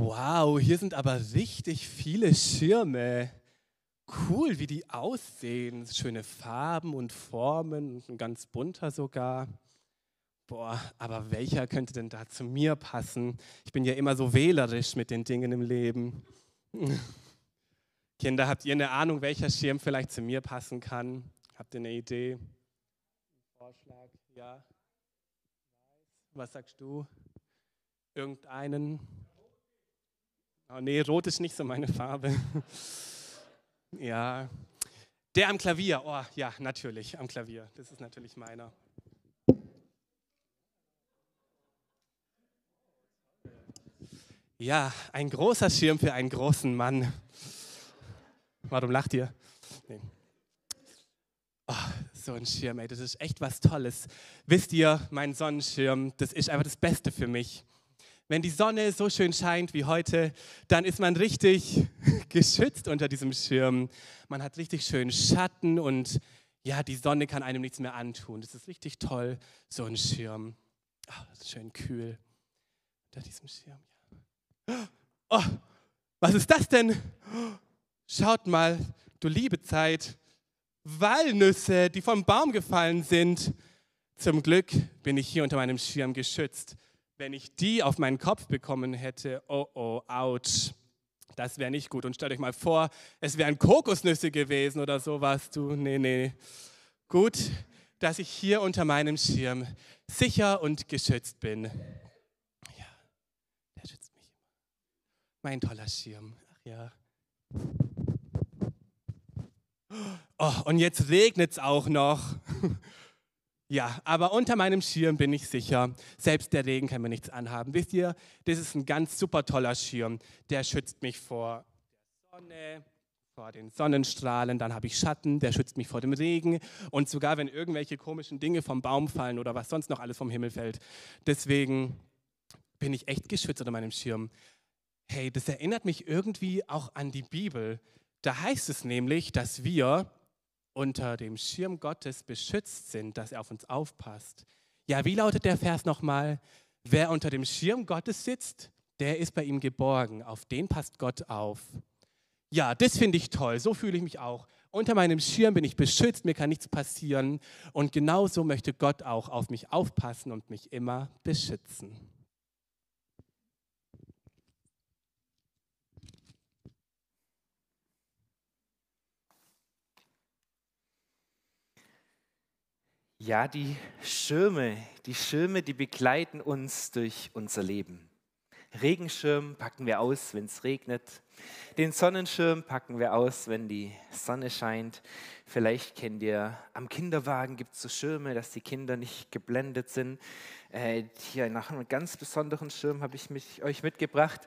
Wow, hier sind aber richtig viele Schirme. Cool, wie die aussehen. Schöne Farben und Formen, ein ganz bunter sogar. Boah, aber welcher könnte denn da zu mir passen? Ich bin ja immer so wählerisch mit den Dingen im Leben. Kinder, habt ihr eine Ahnung, welcher Schirm vielleicht zu mir passen kann? Habt ihr eine Idee? Vorschlag? Ja? Was sagst du? Irgendeinen? Oh nee, rot ist nicht so meine Farbe. ja. Der am Klavier. Oh ja, natürlich, am Klavier. Das ist natürlich meiner. Ja, ein großer Schirm für einen großen Mann. Warum lacht ihr? Nee. Oh, so ein Schirm, ey, das ist echt was Tolles. Wisst ihr, mein Sonnenschirm, das ist einfach das Beste für mich. Wenn die Sonne so schön scheint wie heute, dann ist man richtig geschützt unter diesem Schirm. Man hat richtig schön Schatten und ja, die Sonne kann einem nichts mehr antun. Das ist richtig toll, so ein Schirm. Oh, schön kühl unter diesem Schirm. Oh, was ist das denn? Schaut mal, du liebe Zeit. Walnüsse, die vom Baum gefallen sind. Zum Glück bin ich hier unter meinem Schirm geschützt. Wenn ich die auf meinen Kopf bekommen hätte, oh oh, ouch, das wäre nicht gut. Und stellt euch mal vor, es wären Kokosnüsse gewesen oder sowas. Du, nee, nee. Gut, dass ich hier unter meinem Schirm sicher und geschützt bin. Mein toller Schirm. Ach ja. Oh, und jetzt regnet es auch noch. Ja, aber unter meinem Schirm bin ich sicher. Selbst der Regen kann mir nichts anhaben. Wisst ihr, das ist ein ganz super toller Schirm. Der schützt mich vor der Sonne, vor den Sonnenstrahlen. Dann habe ich Schatten, der schützt mich vor dem Regen. Und sogar wenn irgendwelche komischen Dinge vom Baum fallen oder was sonst noch alles vom Himmel fällt. Deswegen bin ich echt geschützt unter meinem Schirm. Hey, das erinnert mich irgendwie auch an die Bibel. Da heißt es nämlich, dass wir unter dem Schirm Gottes beschützt sind, dass er auf uns aufpasst. Ja, wie lautet der Vers nochmal? Wer unter dem Schirm Gottes sitzt, der ist bei ihm geborgen. Auf den passt Gott auf. Ja, das finde ich toll. So fühle ich mich auch. Unter meinem Schirm bin ich beschützt, mir kann nichts passieren. Und genauso möchte Gott auch auf mich aufpassen und mich immer beschützen. Ja, die Schirme, die Schirme, die begleiten uns durch unser Leben. Regenschirm packen wir aus, wenn es regnet. Den Sonnenschirm packen wir aus, wenn die Sonne scheint. Vielleicht kennt ihr, am Kinderwagen gibt es so Schirme, dass die Kinder nicht geblendet sind. Äh, hier nach einem ganz besonderen Schirm habe ich mich, euch mitgebracht.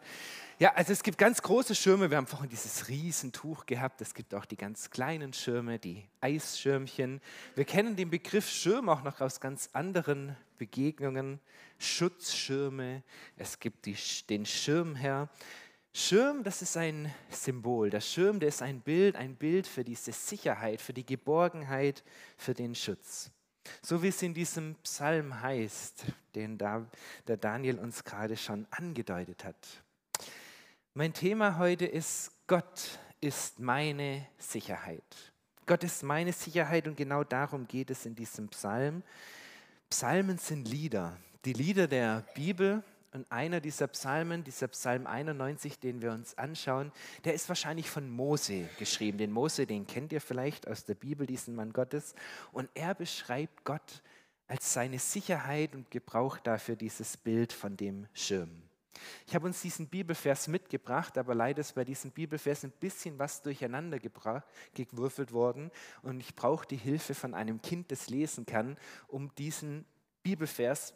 Ja, also es gibt ganz große Schirme. Wir haben vorhin dieses Riesentuch gehabt. Es gibt auch die ganz kleinen Schirme, die Eisschirmchen. Wir kennen den Begriff Schirm auch noch aus ganz anderen Begegnungen. Schutzschirme. Es gibt die, den Schirmherr. Schirm, das ist ein Symbol. Der Schirm, der ist ein Bild, ein Bild für diese Sicherheit, für die Geborgenheit, für den Schutz. So wie es in diesem Psalm heißt, den da, der Daniel uns gerade schon angedeutet hat. Mein Thema heute ist, Gott ist meine Sicherheit. Gott ist meine Sicherheit und genau darum geht es in diesem Psalm. Psalmen sind Lieder, die Lieder der Bibel. Und einer dieser Psalmen, dieser Psalm 91, den wir uns anschauen, der ist wahrscheinlich von Mose geschrieben. Den Mose, den kennt ihr vielleicht aus der Bibel, diesen Mann Gottes. Und er beschreibt Gott als seine Sicherheit und gebraucht dafür dieses Bild von dem Schirm. Ich habe uns diesen Bibelvers mitgebracht, aber leider ist bei diesem Bibelvers ein bisschen was durcheinander gewürfelt worden und ich brauche die Hilfe von einem Kind, das lesen kann, um diesen Bibelvers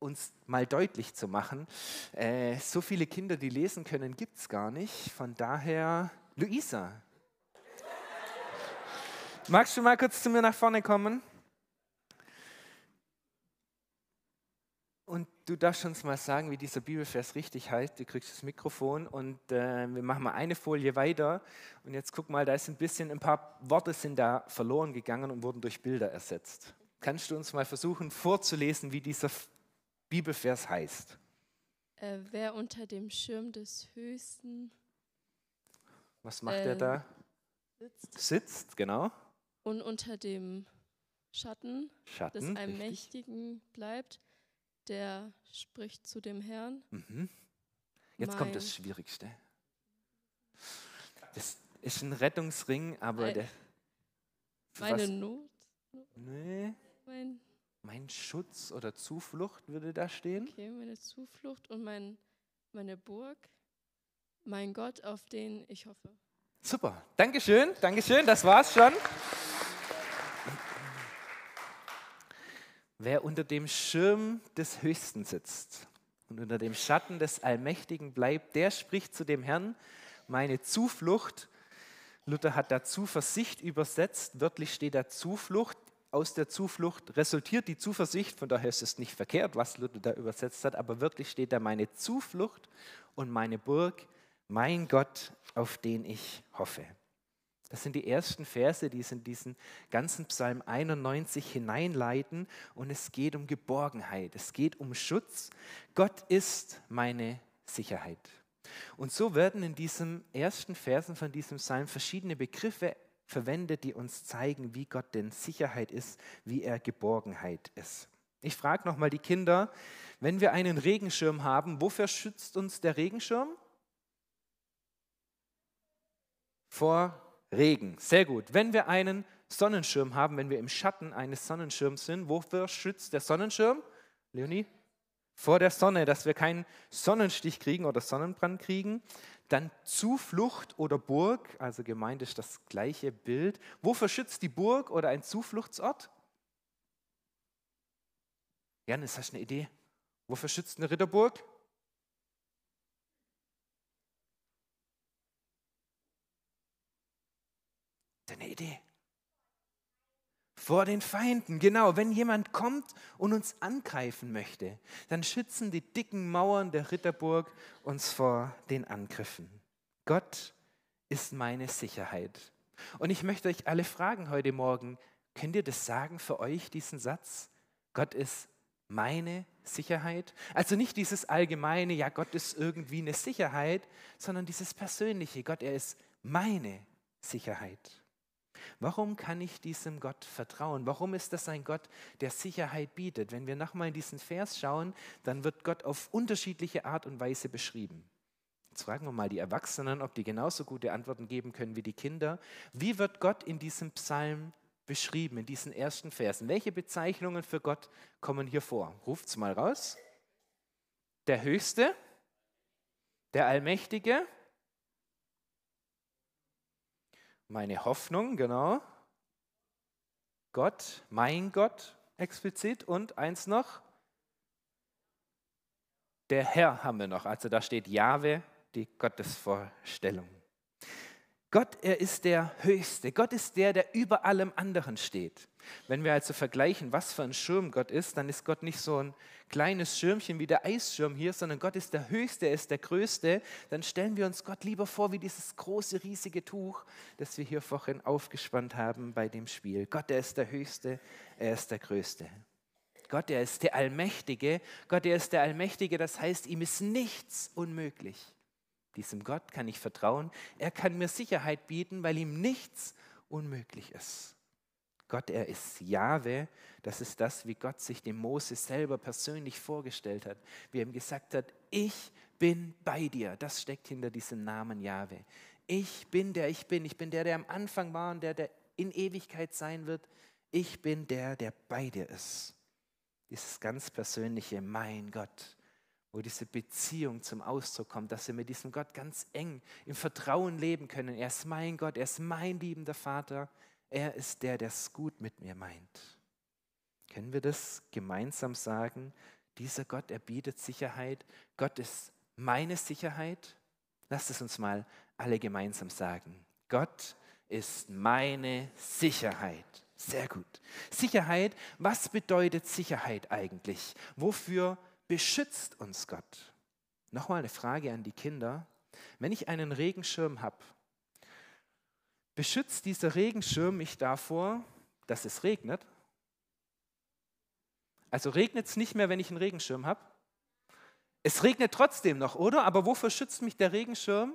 uns mal deutlich zu machen. Äh, so viele Kinder, die lesen können, gibt es gar nicht. Von daher, Luisa, magst du mal kurz zu mir nach vorne kommen? Und du darfst uns mal sagen, wie dieser Bibelvers richtig heißt. Du kriegst das Mikrofon und äh, wir machen mal eine Folie weiter. Und jetzt guck mal, da ist ein bisschen, ein paar Worte sind da verloren gegangen und wurden durch Bilder ersetzt. Kannst du uns mal versuchen vorzulesen, wie dieser Bibelvers heißt? Äh, wer unter dem Schirm des Höchsten Was macht er Ähm, da? sitzt Sitzt, genau. und unter dem Schatten des Schatten. richtig. Allmächtigen bleibt, der spricht zu dem Herrn. Mhm. Jetzt kommt Mein- das Schwierigste. Das ist ein Rettungsring, aber Ein- der. Meine was- Not, Nee, mein, mein Schutz oder Zuflucht würde da stehen. okay, meine Zuflucht und mein, meine Burg, mein Gott, auf den ich hoffe. Super, Dankeschön, Dankeschön, das war's schon. Wer unter dem Schirm des Höchsten sitzt und unter dem Schatten des Allmächtigen bleibt, der spricht zu dem Herrn, meine Zuflucht. Luther hat da Zuversicht übersetzt, wörtlich steht da Zuflucht. Aus der Zuflucht resultiert die Zuversicht, von daher ist es nicht verkehrt, was Luther da übersetzt hat, aber wörtlich steht da meine Zuflucht und meine Burg, mein Gott, auf den ich hoffe. Das sind die ersten Verse, die es in diesen ganzen Psalm 91 hineinleiten und es geht um Geborgenheit, es geht um Schutz. Gott ist meine Sicherheit. Und so werden in diesen ersten Versen von diesem Psalm verschiedene Begriffe verwendet, die uns zeigen, wie Gott denn Sicherheit ist, wie er Geborgenheit ist. Ich frage nochmal die Kinder, wenn wir einen Regenschirm haben, wofür schützt uns der Regenschirm? Vor Regen. Sehr gut. Wenn wir einen Sonnenschirm haben, wenn wir im Schatten eines Sonnenschirms sind, wofür schützt der Sonnenschirm? Leonie? Vor der Sonne, dass wir keinen Sonnenstich kriegen oder Sonnenbrand kriegen. Dann Zuflucht oder Burg, also gemeint ist das gleiche Bild. Wofür schützt die Burg oder ein Zufluchtsort? Janis, hast du eine Idee? Wofür schützt eine Ritterburg? Eine Idee. Vor den Feinden, genau. Wenn jemand kommt und uns angreifen möchte, dann schützen die dicken Mauern der Ritterburg uns vor den Angriffen. Gott ist meine Sicherheit. Und ich möchte euch alle fragen heute Morgen, könnt ihr das sagen für euch, diesen Satz? Gott ist meine Sicherheit. Also nicht dieses allgemeine, ja, Gott ist irgendwie eine Sicherheit, sondern dieses persönliche, Gott, er ist meine Sicherheit. Warum kann ich diesem Gott vertrauen? Warum ist das ein Gott, der Sicherheit bietet? Wenn wir nochmal in diesen Vers schauen, dann wird Gott auf unterschiedliche Art und Weise beschrieben. Jetzt fragen wir mal die Erwachsenen, ob die genauso gute Antworten geben können wie die Kinder. Wie wird Gott in diesem Psalm beschrieben, in diesen ersten Versen? Welche Bezeichnungen für Gott kommen hier vor? Ruft's mal raus. Der Höchste, der Allmächtige, meine Hoffnung, genau. Gott, mein Gott explizit und eins noch. Der Herr haben wir noch. Also da steht Jahwe, die Gottesvorstellung. Gott, er ist der Höchste. Gott ist der, der über allem anderen steht. Wenn wir also vergleichen, was für ein Schirm Gott ist, dann ist Gott nicht so ein kleines Schirmchen wie der Eisschirm hier, sondern Gott ist der Höchste, er ist der Größte. Dann stellen wir uns Gott lieber vor wie dieses große, riesige Tuch, das wir hier vorhin aufgespannt haben bei dem Spiel. Gott, er ist der Höchste, er ist der Größte. Gott, er ist der Allmächtige. Gott, er ist der Allmächtige, das heißt, ihm ist nichts unmöglich. Diesem Gott kann ich vertrauen. Er kann mir Sicherheit bieten, weil ihm nichts unmöglich ist. Gott, er ist Jahwe. Das ist das, wie Gott sich dem Mose selber persönlich vorgestellt hat. Wie er ihm gesagt hat, ich bin bei dir. Das steckt hinter diesem Namen Jahwe. Ich bin der ich bin. Ich bin der, der am Anfang war und der, der in Ewigkeit sein wird. Ich bin der, der bei dir ist. Dieses ganz persönliche, mein Gott, wo diese Beziehung zum Ausdruck kommt, dass wir mit diesem Gott ganz eng im Vertrauen leben können. Er ist mein Gott, er ist mein liebender Vater, er ist der, der es gut mit mir meint. Können wir das gemeinsam sagen? Dieser Gott, er bietet Sicherheit. Gott ist meine Sicherheit. Lasst es uns mal alle gemeinsam sagen. Gott ist meine Sicherheit. Sehr gut. Sicherheit, was bedeutet Sicherheit eigentlich? Wofür beschützt uns Gott? Nochmal eine Frage an die Kinder. Wenn ich einen Regenschirm habe, beschützt dieser Regenschirm mich davor, dass es regnet? Also regnet es nicht mehr, wenn ich einen Regenschirm habe? Es regnet trotzdem noch, oder? Aber wofür schützt mich der Regenschirm?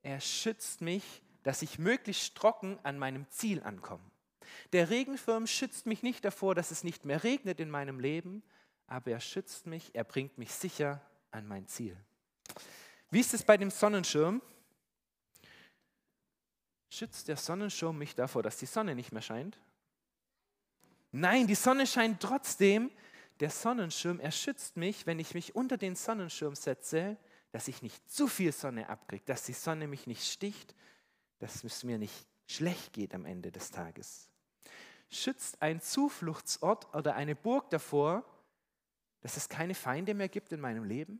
Er schützt mich, dass ich möglichst trocken an meinem Ziel ankomme. Der Regenschirm schützt mich nicht davor, dass es nicht mehr regnet in meinem Leben, aber er schützt mich, er bringt mich sicher an mein Ziel. Wie ist es bei dem Sonnenschirm? Schützt der Sonnenschirm mich davor, dass die Sonne nicht mehr scheint? Nein, die Sonne scheint trotzdem. Der Sonnenschirm, er schützt mich, wenn ich mich unter den Sonnenschirm setze, dass ich nicht zu viel Sonne abkriege, dass die Sonne mich nicht sticht, dass es mir nicht schlecht geht am Ende des Tages. Schützt ein Zufluchtsort oder eine Burg davor, dass es keine Feinde mehr gibt in meinem Leben?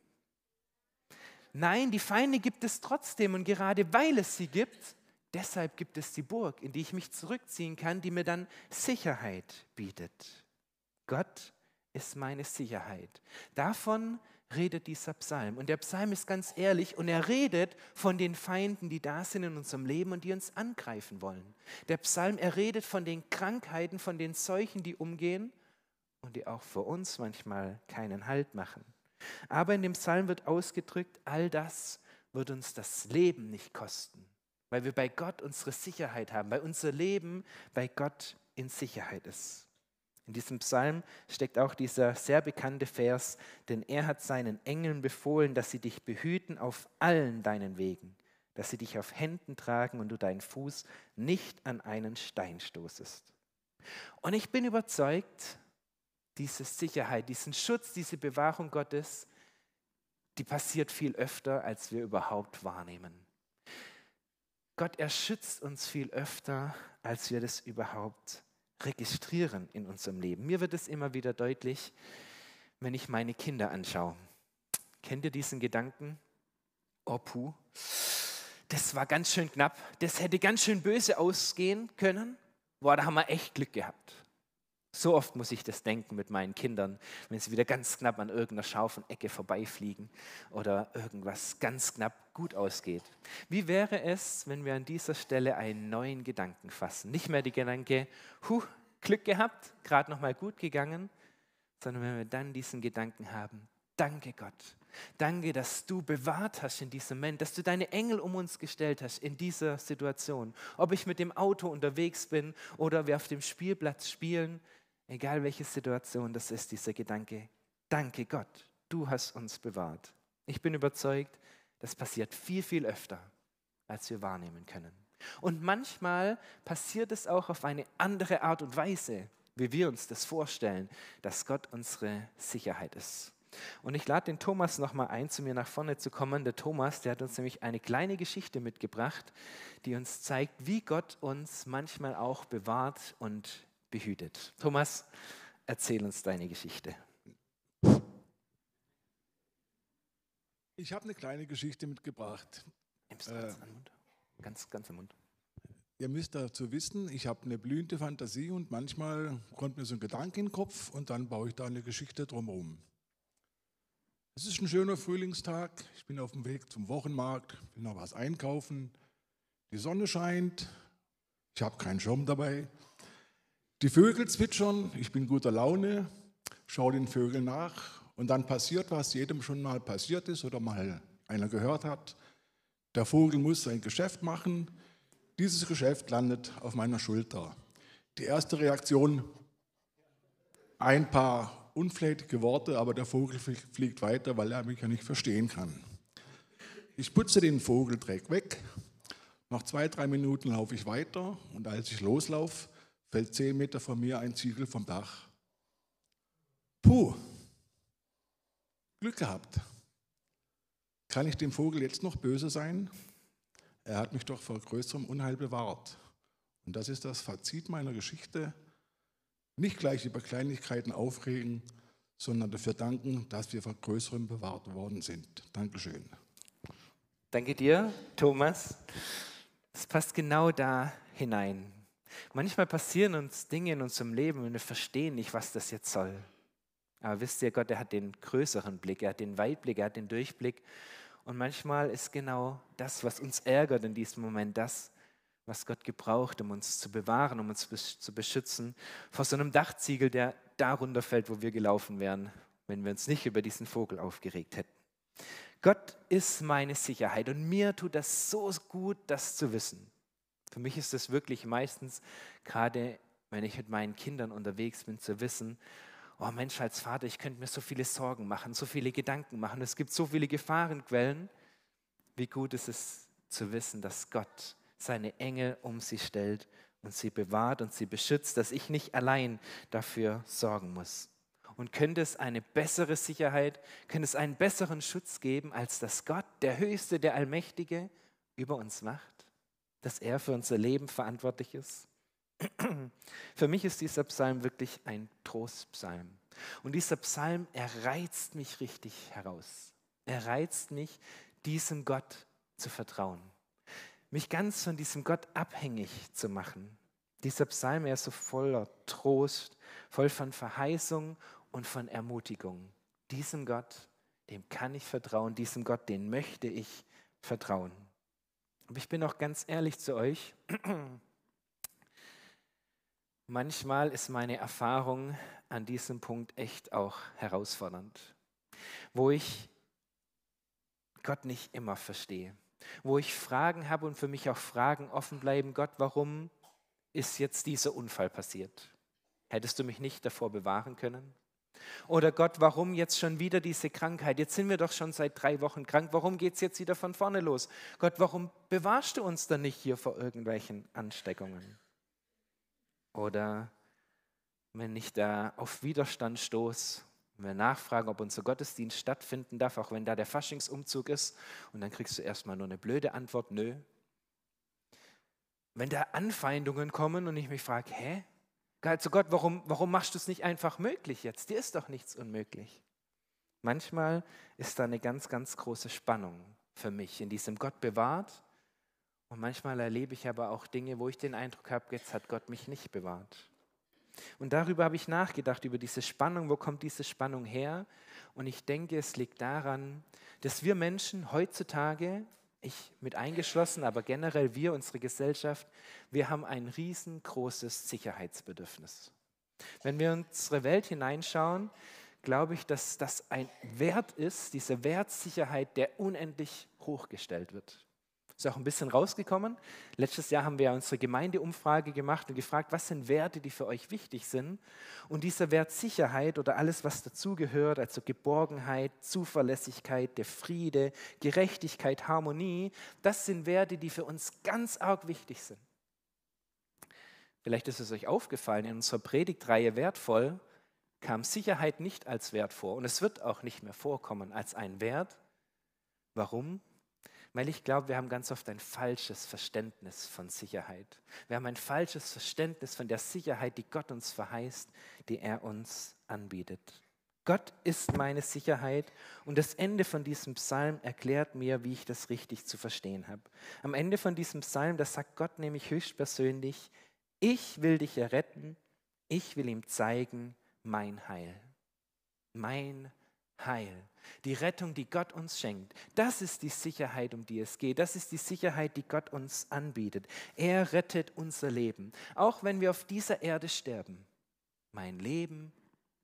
Nein, die Feinde gibt es trotzdem und gerade weil es sie gibt, deshalb gibt es die Burg, in die ich mich zurückziehen kann, die mir dann Sicherheit bietet. Gott ist meine Sicherheit. Davon redet dieser Psalm. Und der Psalm ist ganz ehrlich und er redet von den Feinden, die da sind in unserem Leben und die uns angreifen wollen. Der Psalm, er redet von den Krankheiten, von den Seuchen, die umgehen und die auch für uns manchmal keinen Halt machen. Aber in dem Psalm wird ausgedrückt, all das wird uns das Leben nicht kosten, weil wir bei Gott unsere Sicherheit haben, weil unser Leben bei Gott in Sicherheit ist. In diesem Psalm steckt auch dieser sehr bekannte Vers, denn er hat seinen Engeln befohlen, dass sie dich behüten auf allen deinen Wegen, dass sie dich auf Händen tragen und du deinen Fuß nicht an einen Stein stoßest. Und ich bin überzeugt, diese Sicherheit, diesen Schutz, diese Bewahrung Gottes, die passiert viel öfter, als wir überhaupt wahrnehmen. Gott erschützt uns viel öfter, als wir das überhaupt registrieren in unserem Leben. Mir wird es immer wieder deutlich, wenn ich meine Kinder anschaue. Kennt ihr diesen Gedanken? Oh puh, das war ganz schön knapp. Das hätte ganz schön böse ausgehen können. Boah, da haben wir echt Glück gehabt. So oft muss ich das denken mit meinen Kindern, wenn sie wieder ganz knapp an irgendeiner scharfen Ecke vorbeifliegen oder irgendwas ganz knapp gut ausgeht. Wie wäre es, wenn wir an dieser Stelle einen neuen Gedanken fassen? Nicht mehr die Gedanke, huh, Glück gehabt, gerade noch mal gut gegangen, sondern wenn wir dann diesen Gedanken haben, danke Gott, danke, dass du bewahrt hast in diesem Moment, dass du deine Engel um uns gestellt hast in dieser Situation. Ob ich mit dem Auto unterwegs bin oder wir auf dem Spielplatz spielen, Egal welche Situation das ist, dieser Gedanke, danke Gott, du hast uns bewahrt. Ich bin überzeugt, das passiert viel, viel öfter, als wir wahrnehmen können. Und manchmal passiert es auch auf eine andere Art und Weise, wie wir uns das vorstellen, dass Gott unsere Sicherheit ist. Und ich lade den Thomas nochmal ein, zu mir nach vorne zu kommen. Der Thomas, der hat uns nämlich eine kleine Geschichte mitgebracht, die uns zeigt, wie Gott uns manchmal auch bewahrt und behütet. Thomas, erzähl uns deine Geschichte. Ich habe eine kleine Geschichte mitgebracht. Nimmst du ganz, äh, Mund? ganz, ganz im Mund. Ihr müsst dazu wissen, ich habe eine blühende Fantasie und manchmal kommt mir so ein Gedanke in den Kopf und dann baue ich da eine Geschichte drumherum. Es ist ein schöner Frühlingstag. Ich bin auf dem Weg zum Wochenmarkt, will noch was einkaufen. Die Sonne scheint. Ich habe keinen Schirm dabei. Die Vögel zwitschern, ich bin guter Laune, schaue den Vögeln nach und dann passiert, was jedem schon mal passiert ist oder mal einer gehört hat. Der Vogel muss sein Geschäft machen. Dieses Geschäft landet auf meiner Schulter. Die erste Reaktion, ein paar unflätige Worte, aber der Vogel fliegt weiter, weil er mich ja nicht verstehen kann. Ich putze den Vogeldreck weg. Nach zwei, drei Minuten laufe ich weiter und als ich loslaufe, fällt zehn Meter von mir ein Ziegel vom Dach. Puh, Glück gehabt. Kann ich dem Vogel jetzt noch böse sein? Er hat mich doch vor größerem Unheil bewahrt. Und das ist das Fazit meiner Geschichte. Nicht gleich über Kleinigkeiten aufregen, sondern dafür danken, dass wir vor größerem bewahrt worden sind. Dankeschön. Danke dir, Thomas. Es passt genau da hinein. Manchmal passieren uns Dinge in unserem Leben und wir verstehen nicht, was das jetzt soll. Aber wisst ihr, Gott, er hat den größeren Blick, er hat den Weitblick, er hat den Durchblick. Und manchmal ist genau das, was uns ärgert in diesem Moment, das, was Gott gebraucht, um uns zu bewahren, um uns zu beschützen vor so einem Dachziegel, der darunter fällt, wo wir gelaufen wären. wenn wir uns nicht über diesen Vogel aufgeregt hätten. Gott ist meine Sicherheit und mir tut das so gut, das zu wissen. Für mich ist es wirklich meistens, gerade wenn ich mit meinen Kindern unterwegs bin, zu wissen, oh Mensch, als Vater, ich könnte mir so viele Sorgen machen, so viele Gedanken machen, es gibt so viele Gefahrenquellen. Wie gut ist es zu wissen, dass Gott seine Engel um sie stellt und sie bewahrt und sie beschützt, dass ich nicht allein dafür sorgen muss. Und könnte es eine bessere Sicherheit, könnte es einen besseren Schutz geben, als dass Gott, der Höchste, der Allmächtige, über uns macht? Dass er für unser Leben verantwortlich ist? Für mich ist dieser Psalm wirklich ein Trostpsalm. Und dieser Psalm, er reizt mich richtig heraus. Er reizt mich, diesem Gott zu vertrauen. Mich ganz von diesem Gott abhängig zu machen. Dieser Psalm, er ist so voller Trost, voll von Verheißung und von Ermutigung. Diesem Gott, dem kann ich vertrauen, diesem Gott, den möchte ich vertrauen. Aber ich bin auch ganz ehrlich zu euch. Manchmal ist meine Erfahrung an diesem Punkt echt auch herausfordernd, wo ich Gott nicht immer verstehe, wo ich Fragen habe und für mich auch Fragen offen bleiben, Gott, warum ist jetzt dieser Unfall passiert? Hättest du mich nicht davor bewahren können? Oder Gott, warum jetzt schon wieder diese Krankheit? Jetzt sind wir doch schon seit drei Wochen krank. Warum geht es jetzt wieder von vorne los? Gott, warum bewahrst du uns dann nicht hier vor irgendwelchen Ansteckungen? Oder wenn ich da auf Widerstand stoße, wenn wir nachfragen, ob unser Gottesdienst stattfinden darf, auch wenn da der Faschingsumzug ist, und dann kriegst du erstmal nur eine blöde Antwort, nö. Wenn da Anfeindungen kommen und ich mich frage, hä? Also Gott, warum, warum machst du es nicht einfach möglich jetzt? Dir ist doch nichts unmöglich. Manchmal ist da eine ganz, ganz große Spannung für mich in diesem Gott bewahrt und manchmal erlebe ich aber auch Dinge, wo ich den Eindruck habe, jetzt hat Gott mich nicht bewahrt. Und darüber habe ich nachgedacht, über diese Spannung, wo kommt diese Spannung her? Und ich denke, es liegt daran, dass wir Menschen heutzutage, ich mit eingeschlossen, aber generell wir, unsere Gesellschaft, wir haben ein riesengroßes Sicherheitsbedürfnis. Wenn wir in unsere Welt hineinschauen, glaube ich, dass das ein Wert ist, diese Wertsicherheit, der unendlich hochgestellt wird. Ist auch ein bisschen rausgekommen. Letztes Jahr haben wir unsere Gemeindeumfrage gemacht und gefragt, was sind Werte, die für euch wichtig sind. Und dieser Wert Sicherheit oder alles, was dazugehört, also Geborgenheit, Zuverlässigkeit, der Friede, Gerechtigkeit, Harmonie, das sind Werte, die für uns ganz arg wichtig sind. Vielleicht ist es euch aufgefallen, in unserer Predigtreihe Wertvoll kam Sicherheit nicht als Wert vor und es wird auch nicht mehr vorkommen als ein Wert. Warum? Weil ich glaube, wir haben ganz oft ein falsches Verständnis von Sicherheit. Wir haben ein falsches Verständnis von der Sicherheit, die Gott uns verheißt, die er uns anbietet. Gott ist meine Sicherheit und das Ende von diesem Psalm erklärt mir, wie ich das richtig zu verstehen habe. Am Ende von diesem Psalm, da sagt Gott nämlich höchstpersönlich, ich will dich erretten, ich will ihm zeigen mein Heil. Mein Heil. Die Rettung, die Gott uns schenkt, das ist die Sicherheit, um die es geht. Das ist die Sicherheit, die Gott uns anbietet. Er rettet unser Leben, auch wenn wir auf dieser Erde sterben. Mein Leben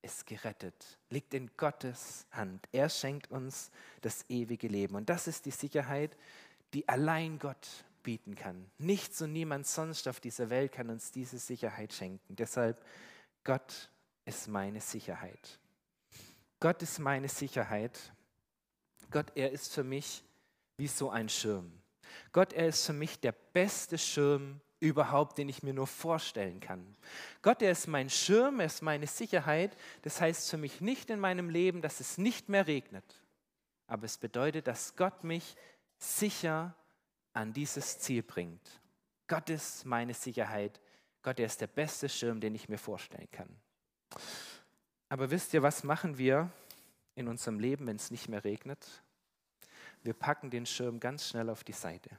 ist gerettet, liegt in Gottes Hand. Er schenkt uns das ewige Leben. Und das ist die Sicherheit, die allein Gott bieten kann. Nichts und niemand sonst auf dieser Welt kann uns diese Sicherheit schenken. Deshalb, Gott ist meine Sicherheit. Gott ist meine Sicherheit. Gott, er ist für mich wie so ein Schirm. Gott, er ist für mich der beste Schirm überhaupt, den ich mir nur vorstellen kann. Gott, er ist mein Schirm, er ist meine Sicherheit. Das heißt für mich nicht in meinem Leben, dass es nicht mehr regnet. Aber es bedeutet, dass Gott mich sicher an dieses Ziel bringt. Gott ist meine Sicherheit. Gott, er ist der beste Schirm, den ich mir vorstellen kann. Aber wisst ihr, was machen wir in unserem Leben, wenn es nicht mehr regnet? Wir packen den Schirm ganz schnell auf die Seite.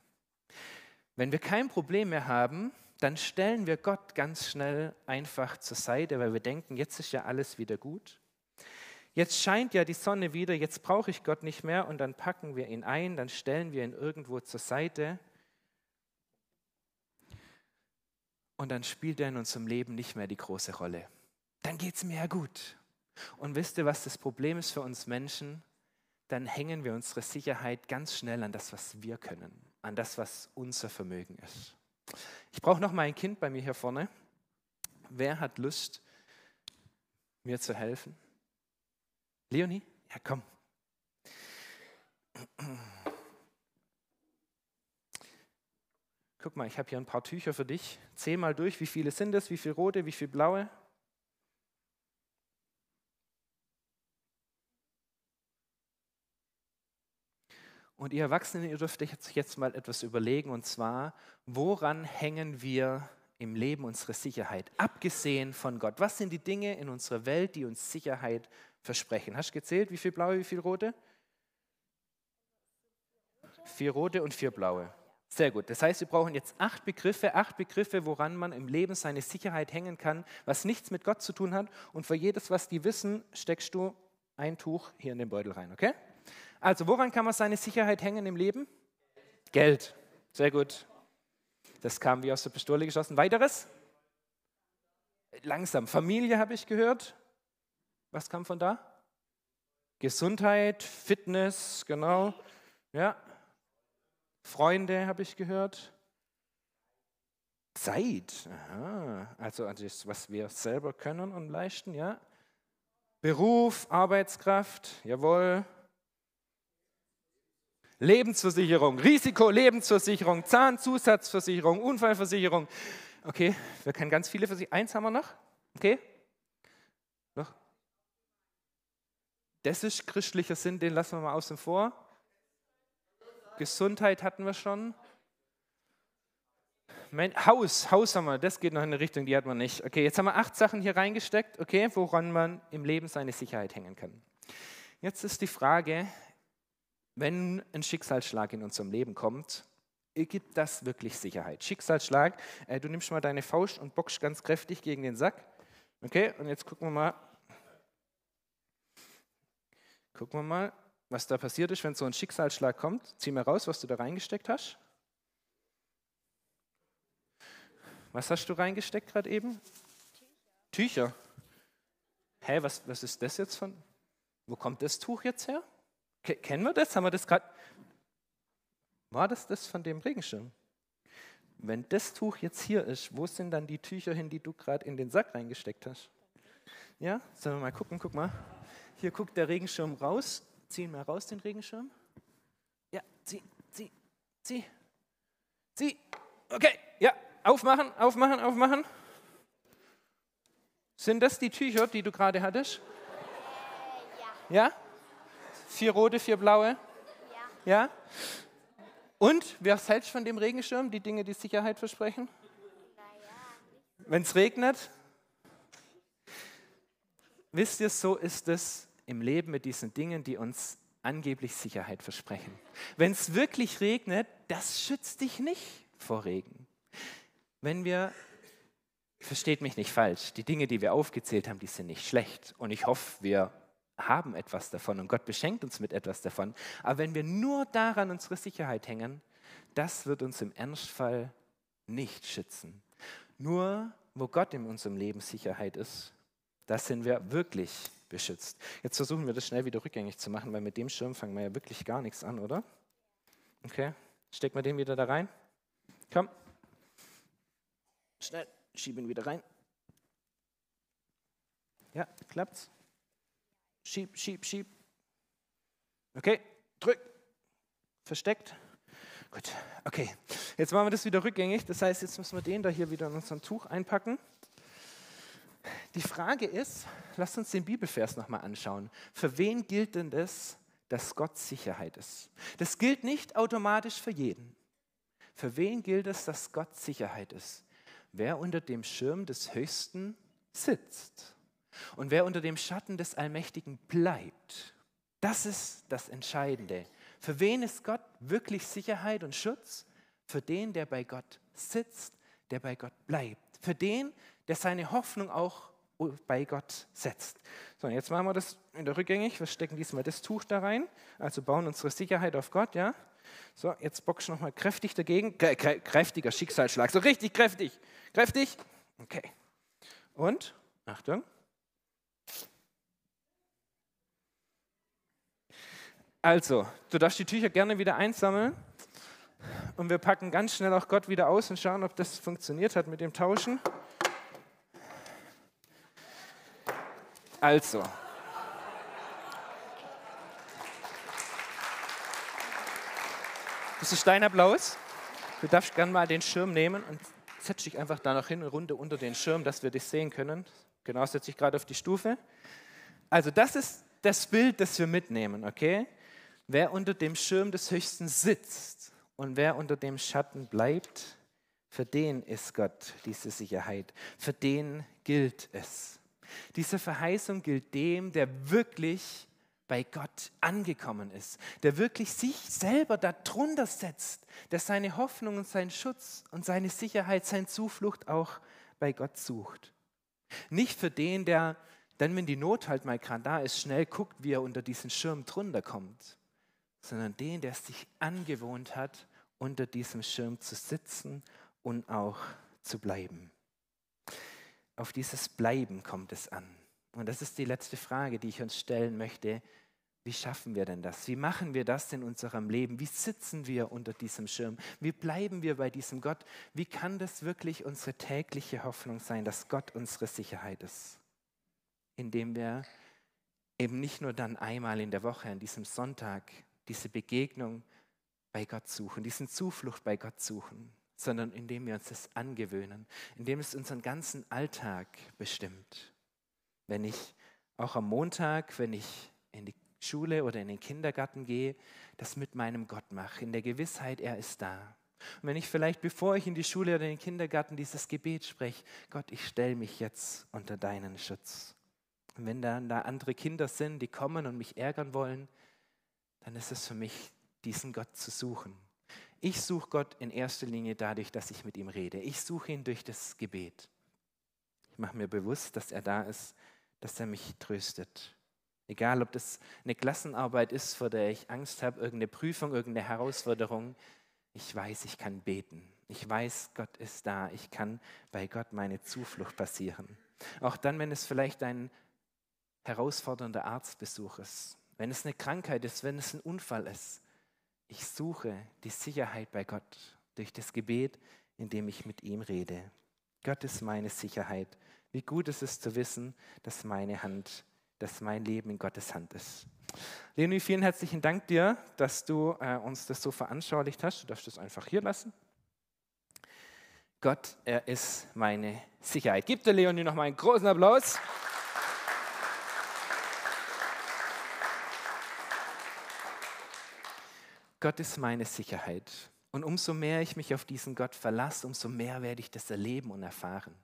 Wenn wir kein Problem mehr haben, dann stellen wir Gott ganz schnell einfach zur Seite, weil wir denken, jetzt ist ja alles wieder gut. Jetzt scheint ja die Sonne wieder, jetzt brauche ich Gott nicht mehr und dann packen wir ihn ein, dann stellen wir ihn irgendwo zur Seite und dann spielt er in unserem Leben nicht mehr die große Rolle. Dann geht es mir ja gut. Und wisst ihr, was das Problem ist für uns Menschen? Dann hängen wir unsere Sicherheit ganz schnell an das, was wir können, an das, was unser Vermögen ist. Ich brauche noch mal ein Kind bei mir hier vorne. Wer hat Lust, mir zu helfen? Leonie? Ja, komm. Guck mal, ich habe hier ein paar Tücher für dich. Zähl mal durch, wie viele sind es, wie viele rote, wie viele blaue. Und ihr Erwachsenen, ihr dürft euch jetzt mal etwas überlegen, und zwar, woran hängen wir im Leben unsere Sicherheit, abgesehen von Gott? Was sind die Dinge in unserer Welt, die uns Sicherheit versprechen? Hast du gezählt, wie viele blaue, wie viele rote? Vier rote und vier blaue. Sehr gut. Das heißt, wir brauchen jetzt acht Begriffe, acht Begriffe, woran man im Leben seine Sicherheit hängen kann, was nichts mit Gott zu tun hat. Und für jedes, was die wissen, steckst du ein Tuch hier in den Beutel rein, okay? Also, woran kann man seine Sicherheit hängen im Leben? Geld. Sehr gut. Das kam wie aus der Pistole geschossen. Weiteres? Langsam. Familie habe ich gehört. Was kam von da? Gesundheit, Fitness, genau. Ja. Freunde habe ich gehört. Zeit. Aha. Also das, was wir selber können und leisten, ja. Beruf, Arbeitskraft, jawohl. Lebensversicherung, Risiko, Lebensversicherung, Zahnzusatzversicherung, Unfallversicherung. Okay, wir kennen ganz viele Versicherungen. Eins haben wir noch. Okay? Noch? Das ist christlicher Sinn, den lassen wir mal außen vor. Gesundheit hatten wir schon. Mein Haus, Haus haben wir, das geht noch in eine Richtung, die hat man nicht. Okay, jetzt haben wir acht Sachen hier reingesteckt, okay, woran man im Leben seine Sicherheit hängen kann. Jetzt ist die Frage, wenn ein Schicksalsschlag in unserem Leben kommt, gibt das wirklich Sicherheit. Schicksalsschlag, äh, du nimmst mal deine Faust und bockst ganz kräftig gegen den Sack. Okay, und jetzt gucken wir mal, gucken wir mal, was da passiert ist, wenn so ein Schicksalsschlag kommt. Zieh mal raus, was du da reingesteckt hast. Was hast du reingesteckt gerade eben? Tücher. Hä, was, was ist das jetzt von? Wo kommt das Tuch jetzt her? Kennen wir das? Haben wir das gerade? War das das von dem Regenschirm? Wenn das Tuch jetzt hier ist, wo sind dann die Tücher hin, die du gerade in den Sack reingesteckt hast? Ja, sollen wir mal gucken, guck mal. Hier guckt der Regenschirm raus. Zieh ihn mal raus, den Regenschirm. Ja, zieh, zieh, zieh, zieh. Okay, ja, aufmachen, aufmachen, aufmachen. Sind das die Tücher, die du gerade hattest? Ja. Ja? Vier rote, vier blaue? Ja. Ja? Und, wer hältst von dem Regenschirm, die Dinge, die Sicherheit versprechen? Wenn es regnet? Wisst ihr, so ist es im Leben mit diesen Dingen, die uns angeblich Sicherheit versprechen. Wenn es wirklich regnet, das schützt dich nicht vor Regen. Wenn wir, versteht mich nicht falsch, die Dinge, die wir aufgezählt haben, die sind nicht schlecht. Und ich hoffe, wir haben etwas davon und Gott beschenkt uns mit etwas davon. Aber wenn wir nur daran unsere Sicherheit hängen, das wird uns im Ernstfall nicht schützen. Nur wo Gott in unserem Leben Sicherheit ist, da sind wir wirklich beschützt. Jetzt versuchen wir das schnell wieder rückgängig zu machen, weil mit dem Schirm fangen wir ja wirklich gar nichts an, oder? Okay, stecken wir den wieder da rein. Komm. Schnell, schieben ihn wieder rein. Ja, klappt's? Schieb, schieb, schieb. Okay, drück. Versteckt. Gut, okay. Jetzt machen wir das wieder rückgängig. Das heißt, jetzt müssen wir den da hier wieder in unser Tuch einpacken. Die Frage ist, lasst uns den Bibelvers nochmal anschauen. Für wen gilt denn das, dass Gott Sicherheit ist? Das gilt nicht automatisch für jeden. Für wen gilt es, dass Gott Sicherheit ist? Wer unter dem Schirm des Höchsten sitzt. Und wer unter dem Schatten des Allmächtigen bleibt, das ist das Entscheidende. Für wen ist Gott wirklich Sicherheit und Schutz? Für den, der bei Gott sitzt, der bei Gott bleibt. Für den, der seine Hoffnung auch bei Gott setzt. So, jetzt machen wir das wieder rückgängig. Wir stecken diesmal das Tuch da rein, also bauen unsere Sicherheit auf Gott, ja. So, jetzt bockst du nochmal kräftig dagegen. Kräftiger Schicksalsschlag, so richtig kräftig. Kräftig. Okay. Und, Achtung, Also, du darfst die Tücher gerne wieder einsammeln. Und wir packen ganz schnell auch Gott wieder aus und schauen, ob das funktioniert hat mit dem Tauschen. Also. Das ist dein Applaus. Du darfst gerne mal den Schirm nehmen und setz dich einfach da noch hin, eine Runde unter den Schirm, dass wir dich sehen können. Genau, setze ich gerade auf die Stufe. Also das ist das Bild, das wir mitnehmen, okay? Wer unter dem Schirm des Höchsten sitzt und wer unter dem Schatten bleibt, für den ist Gott diese Sicherheit. Für den gilt es. Diese Verheißung gilt dem, der wirklich bei Gott angekommen ist, der wirklich sich selber darunter setzt, der seine Hoffnung und seinen Schutz und seine Sicherheit, seine Zuflucht auch bei Gott sucht. Nicht für den, der dann, wenn die Not halt mal gerade da ist, schnell guckt, wie er unter diesen Schirm drunter kommt, sondern den, der sich angewohnt hat, unter diesem Schirm zu sitzen und auch zu bleiben. Auf dieses Bleiben kommt es an. Und das ist die letzte Frage, die ich uns stellen möchte. Wie schaffen wir denn das? Wie machen wir das in unserem Leben? Wie sitzen wir unter diesem Schirm? Wie bleiben wir bei diesem Gott? Wie kann das wirklich unsere tägliche Hoffnung sein, dass Gott unsere Sicherheit ist? Indem wir eben nicht nur dann einmal in der Woche, an diesem Sonntag, diese Begegnung bei Gott suchen, diesen Zuflucht bei Gott suchen, sondern indem wir uns das angewöhnen, indem es unseren ganzen Alltag bestimmt. Wenn ich auch am Montag, wenn ich in die Schule oder in den Kindergarten gehe, das mit meinem Gott mache, in der Gewissheit, er ist da. Und wenn ich vielleicht, bevor ich in die Schule oder in den Kindergarten dieses Gebet spreche, Gott, ich stelle mich jetzt unter deinen Schutz. Und wenn dann da andere Kinder sind, die kommen und mich ärgern wollen, dann ist es für mich, diesen Gott zu suchen. Ich suche Gott in erster Linie dadurch, dass ich mit ihm rede. Ich suche ihn durch das Gebet. Ich mache mir bewusst, dass er da ist, dass er mich tröstet. Egal, ob das eine Klassenarbeit ist, vor der ich Angst habe, irgendeine Prüfung, irgendeine Herausforderung. Ich weiß, ich kann beten. Ich weiß, Gott ist da. Ich kann bei Gott meine Zuflucht passieren. Auch dann, wenn es vielleicht ein herausfordernder Arztbesuch ist, wenn es eine Krankheit ist, wenn es ein Unfall ist. Ich suche die Sicherheit bei Gott durch das Gebet, indem ich mit ihm rede. Gott ist meine Sicherheit. Wie gut ist es zu wissen, dass meine Hand dass mein Leben in Gottes Hand ist. Leonie, vielen herzlichen Dank dir, dass du äh, uns das so veranschaulicht hast. Du darfst das einfach hier lassen. Gott, er ist meine Sicherheit. Gib der Leonie noch mal einen großen Applaus. Gott ist meine Sicherheit. Und umso mehr ich mich auf diesen Gott verlasse, umso mehr werde ich das erleben und erfahren.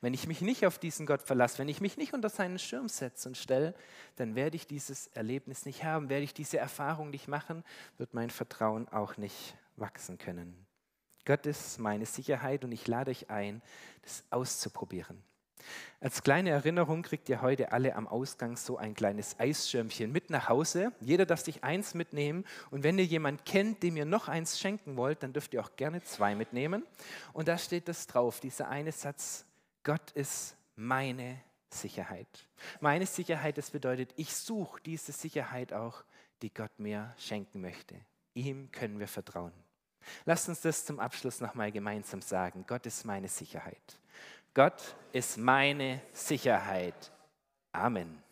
Wenn ich mich nicht auf diesen Gott verlasse, wenn ich mich nicht unter seinen Schirm setze und stelle, dann werde ich dieses Erlebnis nicht haben, werde ich diese Erfahrung nicht machen, wird mein Vertrauen auch nicht wachsen können. Gott ist meine Sicherheit und ich lade euch ein, das auszuprobieren. Als kleine Erinnerung kriegt ihr heute alle am Ausgang so ein kleines Eisschirmchen mit nach Hause. Jeder darf sich eins mitnehmen und wenn ihr jemand kennt, dem ihr noch eins schenken wollt, dann dürft ihr auch gerne zwei mitnehmen. Und da steht das drauf, dieser eine Satz, Gott ist meine Sicherheit. Meine Sicherheit, das bedeutet, ich suche diese Sicherheit auch, die Gott mir schenken möchte. Ihm können wir vertrauen. Lasst uns das zum Abschluss nochmal gemeinsam sagen. Gott ist meine Sicherheit. Gott ist meine Sicherheit. Amen.